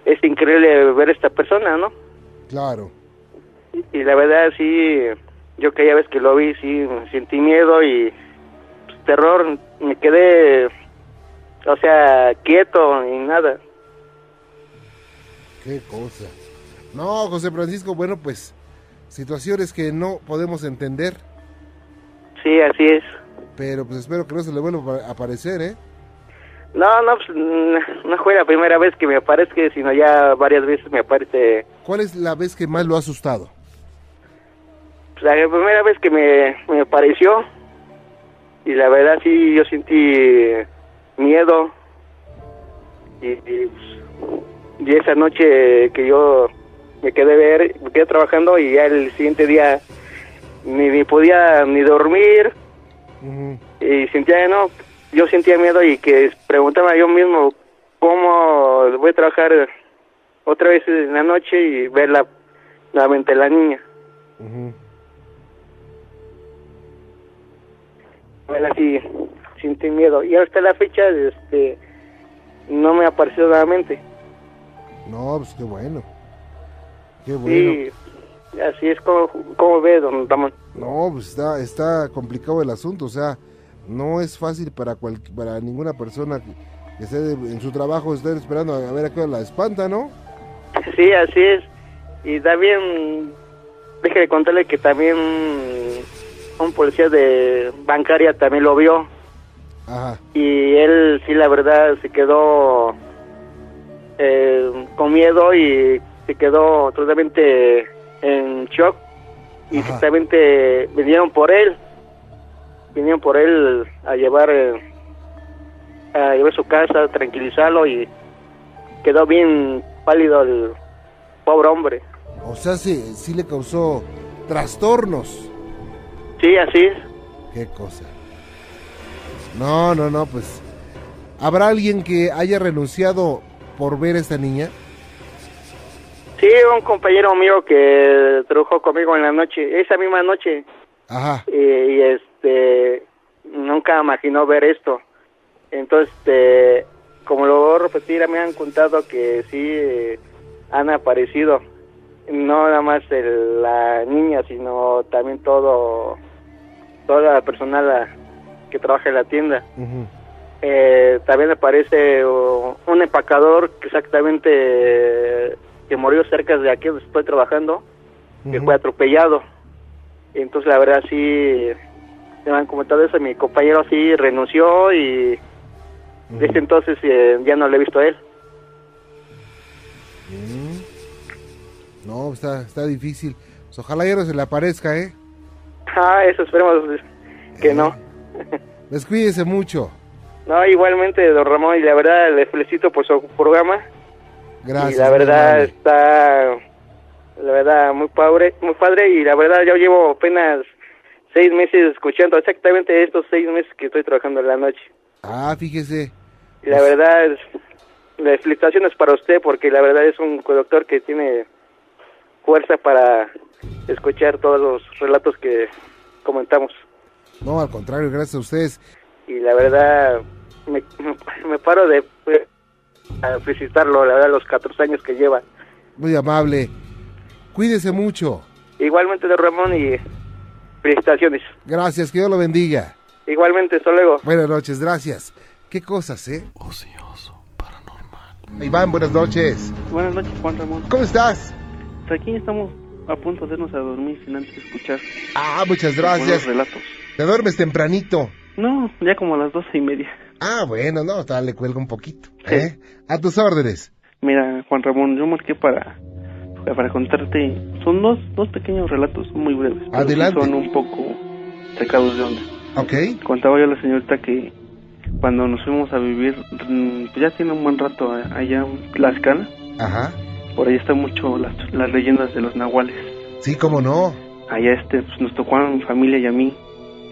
es increíble ver esta persona, ¿no? Claro. Y la verdad sí, yo que ya ves que lo vi, sí, sentí miedo y pues, terror, me quedé, o sea, quieto y nada. Qué cosa. No, José Francisco, bueno, pues situaciones que no podemos entender, Sí, así es. pero pues espero que no se le vuelva a aparecer, ¿eh? No, no, pues, no fue la primera vez que me aparezca, sino ya varias veces me aparece. ¿Cuál es la vez que más lo ha asustado? La primera vez que me, me apareció, y la verdad sí, yo sentí miedo. Y, y, y esa noche que yo me quedé ver, me quedé trabajando y ya el siguiente día ni, ni podía ni dormir y sentía no yo sentía miedo y que preguntaba yo mismo cómo voy a trabajar otra vez en la noche y ver la nuevamente la niña Ujú. Bueno así sentí miedo y hasta la fecha este no me apareció nuevamente No, pues qué bueno. Qué bueno. y así es como, como ve don Ramón No, pues está, está complicado el asunto, o sea, no es fácil para cual, para ninguna persona que, que esté en su trabajo estar esperando a ver a qué hora la espanta, ¿no? Sí, así es. Y también, déjeme contarle que también un policía de bancaria también lo vio. Ajá. Y él, sí, la verdad, se quedó eh, con miedo y se quedó totalmente en shock. Y Ajá. vinieron por él. Vinieron por él a llevar, eh, a llevar su casa, a tranquilizarlo y quedó bien pálido el pobre hombre. O sea, sí, sí le causó trastornos. Sí, así es. Qué cosa. No, no, no, pues. ¿Habrá alguien que haya renunciado por ver a esta niña? Sí, un compañero mío que trabajó conmigo en la noche, esa misma noche, Ajá. y, y, este, nunca imaginó ver esto. Entonces, este, como lo voy a repetir, me han contado que sí eh, han aparecido, no nada más el- la niña, sino también todo, toda la personal que trabaja en la tienda. Ujú. Eh, también aparece uh, un empacador que exactamente eh, que murió cerca de aquí donde estoy trabajando, que fue atropellado. Entonces la verdad sí me han comentado eso, mi compañero sí renunció y desde entonces eh, ya no le he visto a él. No, está, está difícil. Pues ojalá ya no se le aparezca, ¿eh? Ah, eso esperemos que no. *laughs* Descuídese mucho. No, igualmente, don Ramón, y la verdad le felicito por su programa. Gracias. y la verdad está la verdad muy padre muy padre y la verdad yo llevo apenas seis meses escuchando exactamente estos seis meses que estoy trabajando en la noche Ah, fíjese. y la verdad es, las felicitaciones para usted porque la verdad es un conductor que tiene fuerza para escuchar todos los relatos que comentamos No, al contrario, gracias a ustedes. y la verdad me, *laughs* me, paro de pues, a felicitarlo la verdad los 14 años que lleva Muy amable. Cuídese mucho. igualmente de Ramón y felicitaciones Gracias, que Dios lo bendiga. Igualmente, hasta luego. Buenas noches, gracias. Qué cosas, ¿eh? Ocioso, paranormal. Iván, buenas noches. Buenas noches, Juan Ramón. ¿Cómo estás? Pues aquí estamos a punto de irnos a dormir sin antes escuchar Ah, muchas buenos gracias. relatos. Te duermes tempranito. No, ya como a las doce y media. Ah, bueno, no, hasta le cuelgo un poquito. ¿eh? A tus órdenes. Mira, Juan Ramón, yo marqué para para contarte. Son dos, dos pequeños relatos muy breves. pero sí Adelante. son un poco sacados de onda. Ok. Contaba yo a la señorita que cuando nos fuimos a vivir, mm, pues ya tiene un buen rato allá en Tlaxcala. Ajá. Por ahí están mucho las, las leyendas de los nahuales. Sí, cómo no. Allá este, pues nos tocó a mi familia y a mí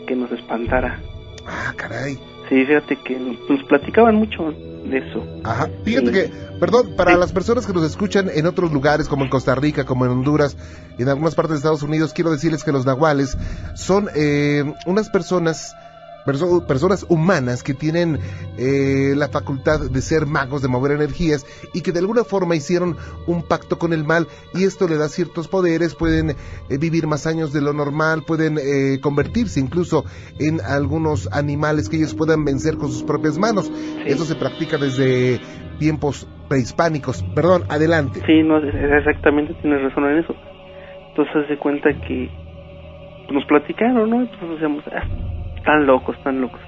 que nos espantara. Ah, caray. Sí, fíjate que nos, platicaban mucho de eso. Ajá. Fíjate Sí. que, perdón, para las personas que nos escuchan en otros lugares, como en Costa Rica, como en Honduras, y en algunas partes de Estados Unidos, quiero decirles que los nahuales son eh, unas personas, perso- personas humanas que tienen eh, la facultad de ser magos, de mover energías, y que de alguna forma hicieron un pacto con el mal, y esto le da ciertos poderes, pueden eh, vivir más años de lo normal, pueden eh, convertirse incluso en algunos animales que ellos puedan vencer con sus propias manos. Eso se practica desde tiempos prehispánicos. Perdón, adelante. Sí, no, exactamente, tienes razón en eso. Entonces, de cuenta que pues, nos platicaron, ¿no? Entonces decíamos, ah, están locos, están locos.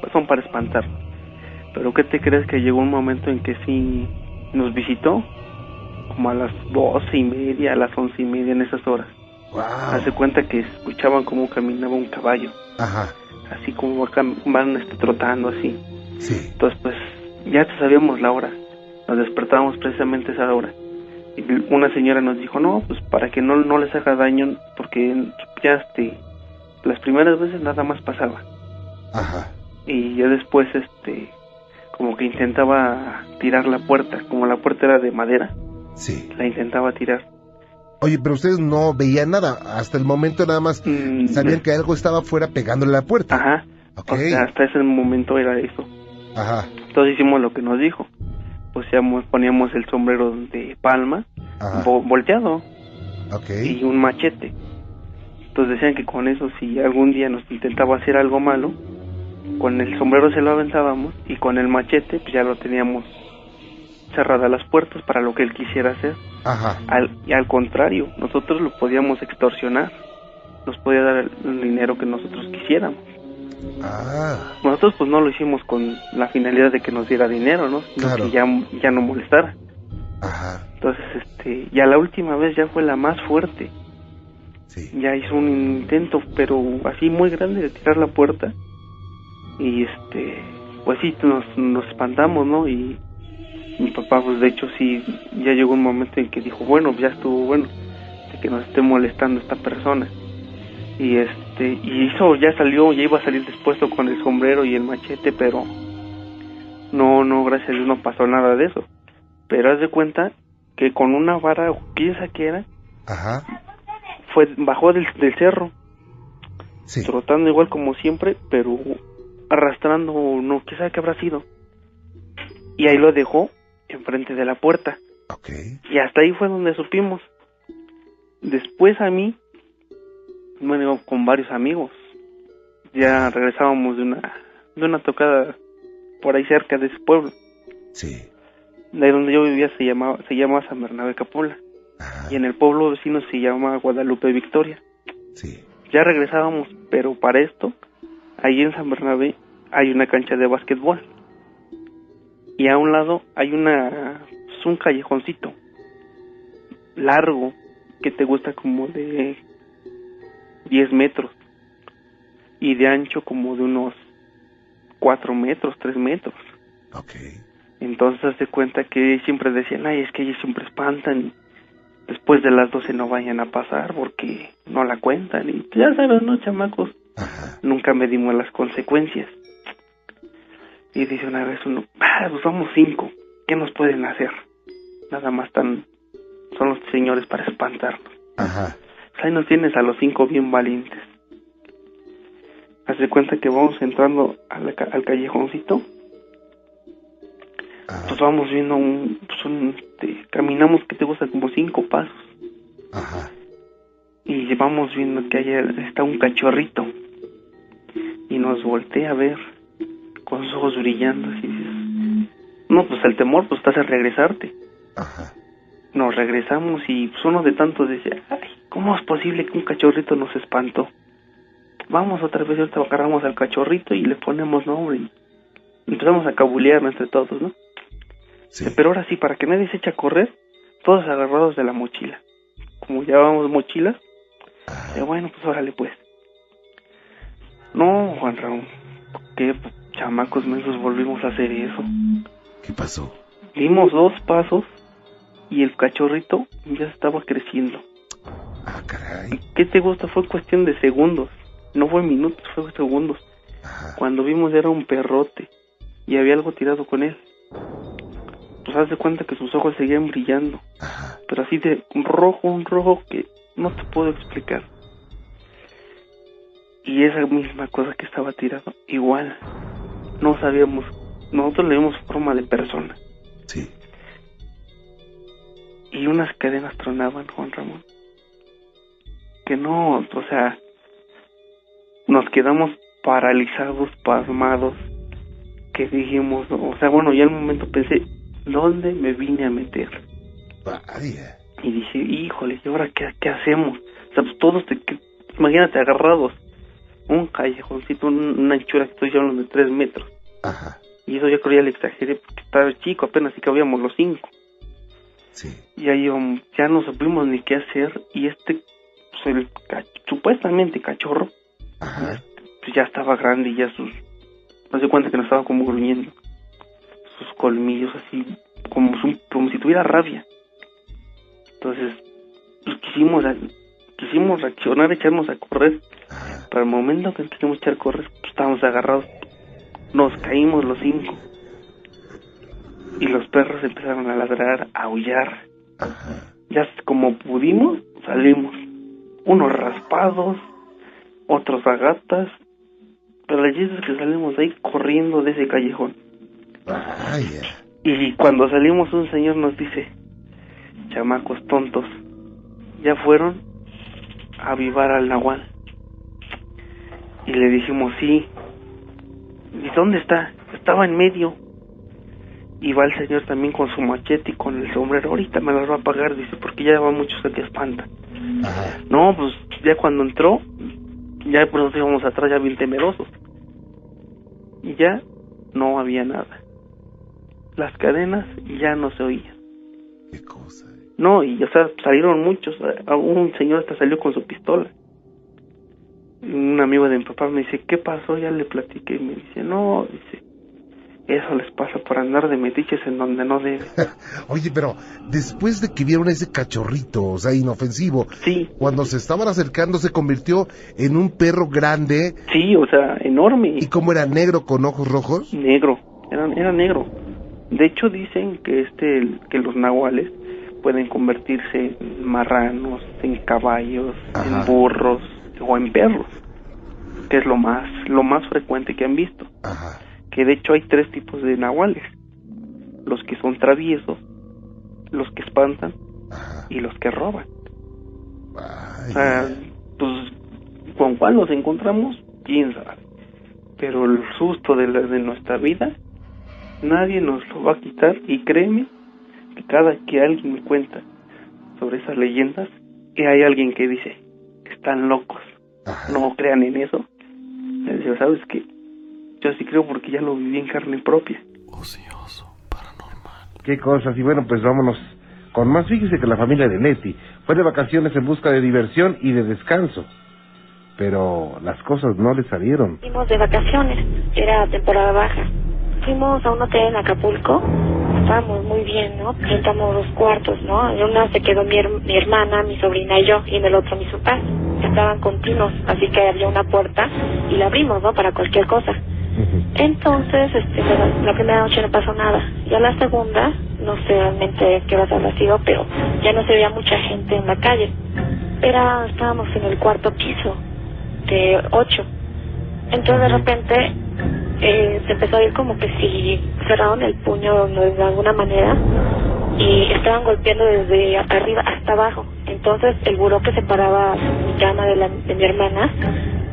Pues son para espantar. Pero ¿qué te crees que llegó un momento en que sí nos visitó? Como a las doce y media, a las once y media, en esas horas. Hace cuenta que escuchaban cómo caminaba un caballo. Ajá. Así como van este, trotando así. Sí. Entonces, pues, ya sabíamos la hora. Nos despertábamos precisamente a esa hora. Y una señora nos dijo, no, pues para que no, no les haga daño, porque ya este, las primeras veces nada más pasaba. Ajá. Y ya después, este, como que intentaba tirar la puerta, como la puerta era de madera, Sí. la intentaba tirar. Oye, pero ustedes no veían nada. Hasta el momento nada más sabían que algo estaba afuera pegándole a la puerta. Mm, Ajá. Ok. O sea, hasta ese momento era eso. Ajá. Entonces hicimos lo que nos dijo. Pusiamos, poníamos el sombrero de palma, vo- volteado, Ok. y un machete. Entonces decían que con eso, si algún día nos intentaba hacer algo malo, con el sombrero se lo aventábamos y con el machete, pues ya lo teníamos cerradas las puertas para lo que él quisiera hacer. Ajá. Al, y al contrario, nosotros lo podíamos extorsionar, nos podía dar el, el dinero que nosotros quisiéramos. Ah. Nosotros pues no lo hicimos con la finalidad de que nos diera dinero, ¿no? Sino Claro. que ya, ya no molestara. Ajá. Entonces, este, ya la última vez ya fue la más fuerte. Sí. Ya hizo un intento, pero así muy grande de tirar la puerta. Y este, pues sí, nos, nos espantamos, ¿no? Y mi papá, pues de hecho sí, ya llegó un momento en que dijo, bueno, ya estuvo bueno, de que nos esté molestando esta persona. Y este, y hizo, ya salió, ya iba a salir dispuesto con el sombrero y el machete, pero no, no, gracias a Dios no pasó nada de eso. Pero haz de cuenta que con una vara, piensa que era, Ajá. Fue, bajó del, del cerro, Sí. trotando igual como siempre, pero arrastrando, no, qué sabe qué habrá sido. Y ahí lo dejó enfrente de la puerta. Ok. Y hasta ahí fue donde supimos. Después a mí, bueno, con varios amigos. Ya regresábamos de una, de una tocada por ahí cerca de ese pueblo. Sí. De ahí donde yo vivía se llamaba, se llama San Bernabé Capola. Y en el pueblo vecino se llama Guadalupe Victoria. Sí. Ya regresábamos, pero para esto, ahí en San Bernabé hay una cancha de básquetbol. Y a un lado hay una, pues, un callejoncito largo que te gusta como de 10 metros y de ancho como de unos 4 metros, 3 metros. Ok. Entonces de cuenta que siempre decían, ay, es que ellos siempre espantan después de las 12 no vayan a pasar porque no la cuentan. Y ya sabes, ¿no, chamacos? Nunca medimos las consecuencias. Y dice una vez uno, ah, pues somos cinco, ¿qué nos pueden hacer? Nada más tan, son los señores para espantarnos. Ajá. Pues ahí nos tienes a los cinco bien valientes. Haz de cuenta que vamos entrando la al callejoncito. Pues vamos viendo un, pues un, este, caminamos que te gusta como cinco pasos. Ajá. Y vamos viendo que allá está un cachorrito. Y nos voltea a ver con sus ojos brillando. Así dices, no, pues el temor pues te hace regresarte. Nos regresamos y pues uno de tantos decía, ay, ¿cómo es posible que un cachorrito nos espantó? Vamos otra vez, ahorita agarramos al cachorrito y le ponemos nombre y empezamos a cabulear entre todos, ¿no? Pero ahora sí, para que nadie se eche a correr, todos agarrados de la mochila. Como llevábamos mochilas, eh, bueno, pues órale pues. No, Juan Raúl, qué chamacos mensos volvimos a hacer eso. ¿Qué pasó? Dimos dos pasos y el cachorrito ya estaba creciendo. Ah, caray. ¿Qué te gusta? Fue cuestión de segundos. No fue minutos, fue segundos. Cuando vimos era un perrote y había algo tirado con él. Pues haz de cuenta que sus ojos seguían brillando. Pero así de un rojo, un rojo que no te puedo explicar. Y esa misma cosa que estaba tirado, igual. No sabíamos, nosotros le vimos forma de persona. Sí. Y unas cadenas tronaban, Juan Ramón. Que no, o sea, nos quedamos paralizados, pasmados. Que dijimos, o sea, bueno, ya en un momento pensé, ¿dónde me vine a meter? Vaya. Y dije, híjole, ¿y ahora qué, qué hacemos? O sea, pues todos, te, que- imagínate, agarrados. Un callejoncito, un- una anchura que estoy hablando de tres metros. Ajá. Y eso yo creo ya le exageré porque estaba chico, apenas si cabíamos los cinco. Sí. Y ahí íbamos, ya no supimos ni qué hacer y este pues el supuestamente cachorro Ajá. pues ya estaba grande y ya sus no se cuenta que nos estaba como gruñendo sus colmillos así como su- como si tuviera rabia. Entonces pues quisimos quisimos reaccionar echarnos a correr. Para el momento que quisimos echar correr pues, estábamos agarrados. Nos caímos los cinco. Y los perros empezaron a ladrar a aullar. Ya como pudimos salimos. Unos raspados otros a gatas. Pero la chiste es que salimos ahí corriendo de ese callejón Vaya. y cuando salimos un señor nos dice chamacos tontos ya fueron a avivar al nahual. Y le dijimos sí. ¿y dónde está? estaba en medio. Y va el señor también con su machete y con el sombrero. Ahorita me las va a pagar dice porque ya va mucho se te espanta. Ajá. no pues ya cuando entró ya por eso íbamos atrás ya bien temerosos. Y ya no había nada las cadenas ya no se oían Qué cosa. eh. no, y o sea, salieron muchos. A- Un señor hasta salió con su pistola. Un amigo de mi papá me dice, ¿qué pasó? Ya le platiqué. Y me dice, no, dice, eso les pasa por andar de metiches en donde no debe. *laughs* Oye, pero después de que vieron ese cachorrito, o sea, inofensivo, Sí, cuando se estaban acercando se convirtió en un perro grande sí, o sea, enorme. y como era negro con ojos rojos. Negro, era, era negro. De hecho dicen que este, que los nahuales pueden convertirse en marranos, en caballos, Ajá. en burros o en perros, que es lo más, lo más frecuente que han visto. Ajá. que de hecho hay tres tipos de nahuales. Los que son traviesos, los que espantan Ajá. y los que roban. O sea, pues con cuál nos encontramos, quién sabe. Pero el susto de, la- de nuestra vida, nadie nos lo va a quitar y créeme que cada que alguien me cuenta sobre esas leyendas, que hay alguien que dice, están locos, Ajá. no crean en eso. Les digo, ¿sabes qué? Yo sí creo porque ya lo viví en carne propia. Ocioso, paranormal. Qué cosas. Y bueno, pues vámonos con más. Fíjese que la familia de Leti fue de vacaciones en busca de diversión y de descanso. Pero las cosas no le salieron. Fuimos de vacaciones, era temporada baja. Fuimos a un hotel en Acapulco, estábamos muy bien, ¿no? Rentamos dos cuartos, ¿no? En una se quedó mi, her- mi hermana, mi sobrina y yo, y en el otro mis papás. Estaban continuos, así que había una puerta y la abrimos, ¿no? Para cualquier cosa. Entonces, este, la, la primera noche no pasó nada. Ya la segunda, no sé realmente qué horas habrá sido, pero ya no se veía mucha gente en la calle. Era, estábamos en el cuarto piso, de ocho. Entonces de repente eh, se empezó a oír como que si cerraron el puño de alguna manera y estaban golpeando desde arriba hasta abajo. Entonces el buró que separaba mi cama de, la, de mi hermana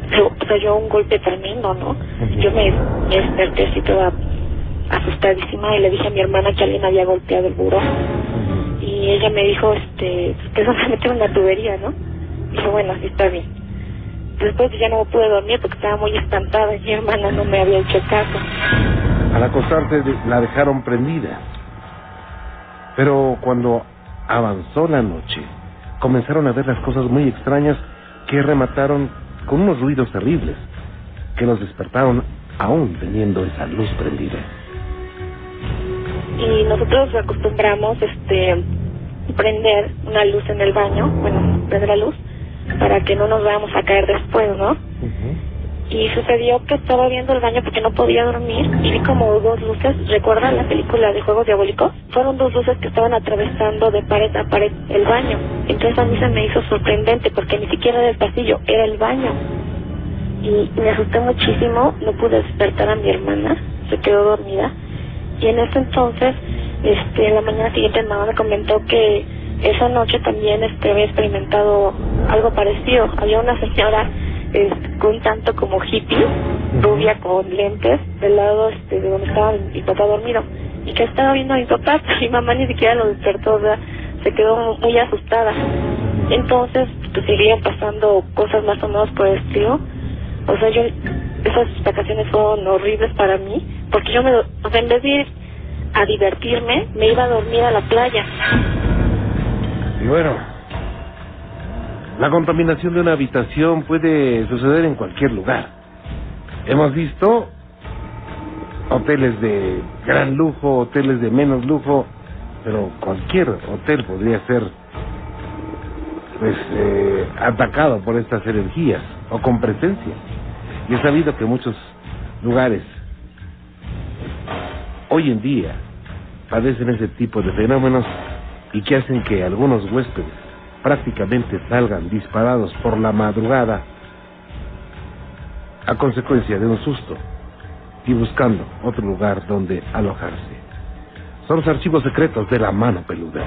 se, se oyó un golpe tremendo, ¿no? Yo me, me desperté así toda asustadísima y le dije a mi hermana que alguien había golpeado el buró y ella me dijo este que *laughs* solamente era una tubería, ¿no? Dije, bueno, así está bien. Después ya no pude dormir porque estaba muy espantada y mi hermana no me había hecho caso. Al acostarse la dejaron prendida. Pero cuando avanzó la noche, comenzaron a ver las cosas muy extrañas que remataron con unos ruidos terribles que los despertaron aún teniendo esa luz prendida. Y nosotros acostumbramos este prender una luz en el baño, bueno, prender la luz para que no nos vayamos a caer después, ¿no? Y sucedió que estaba viendo el baño porque no podía dormir y vi como dos luces, ¿recuerdan la película de Juegos Diabólicos? Fueron dos luces que estaban atravesando de pared a pared el baño. Entonces a mí se me hizo sorprendente porque ni siquiera era el pasillo, era el baño. Y me asusté muchísimo, no pude despertar a mi hermana, se quedó dormida. Y en ese entonces, este, en la mañana siguiente mi mamá me comentó que esa noche también este, había experimentado algo parecido. Había una señora este, un tanto como hippie, rubia con lentes, del lado este, de donde estaba mi papá dormido, y que estaba viendo a mi papá, *laughs* mi mamá ni siquiera lo despertó, o sea, se quedó muy asustada. Entonces, pues seguían pasando cosas más o menos por el estilo. O sea, yo, esas vacaciones fueron horribles para mí, porque yo me, o sea, en vez de ir a divertirme, me iba a dormir a la playa. Bueno, La contaminación de una habitación puede suceder en cualquier lugar. Hemos visto hoteles de gran lujo, hoteles de menos lujo, pero cualquier hotel podría ser pues eh, atacado por estas energías o con presencia. Y he sabido que muchos lugares hoy en día padecen ese tipo de fenómenos y que hacen que algunos huéspedes prácticamente salgan disparados por la madrugada a consecuencia de un susto y buscando otro lugar donde alojarse. Son los archivos secretos de la mano peluda.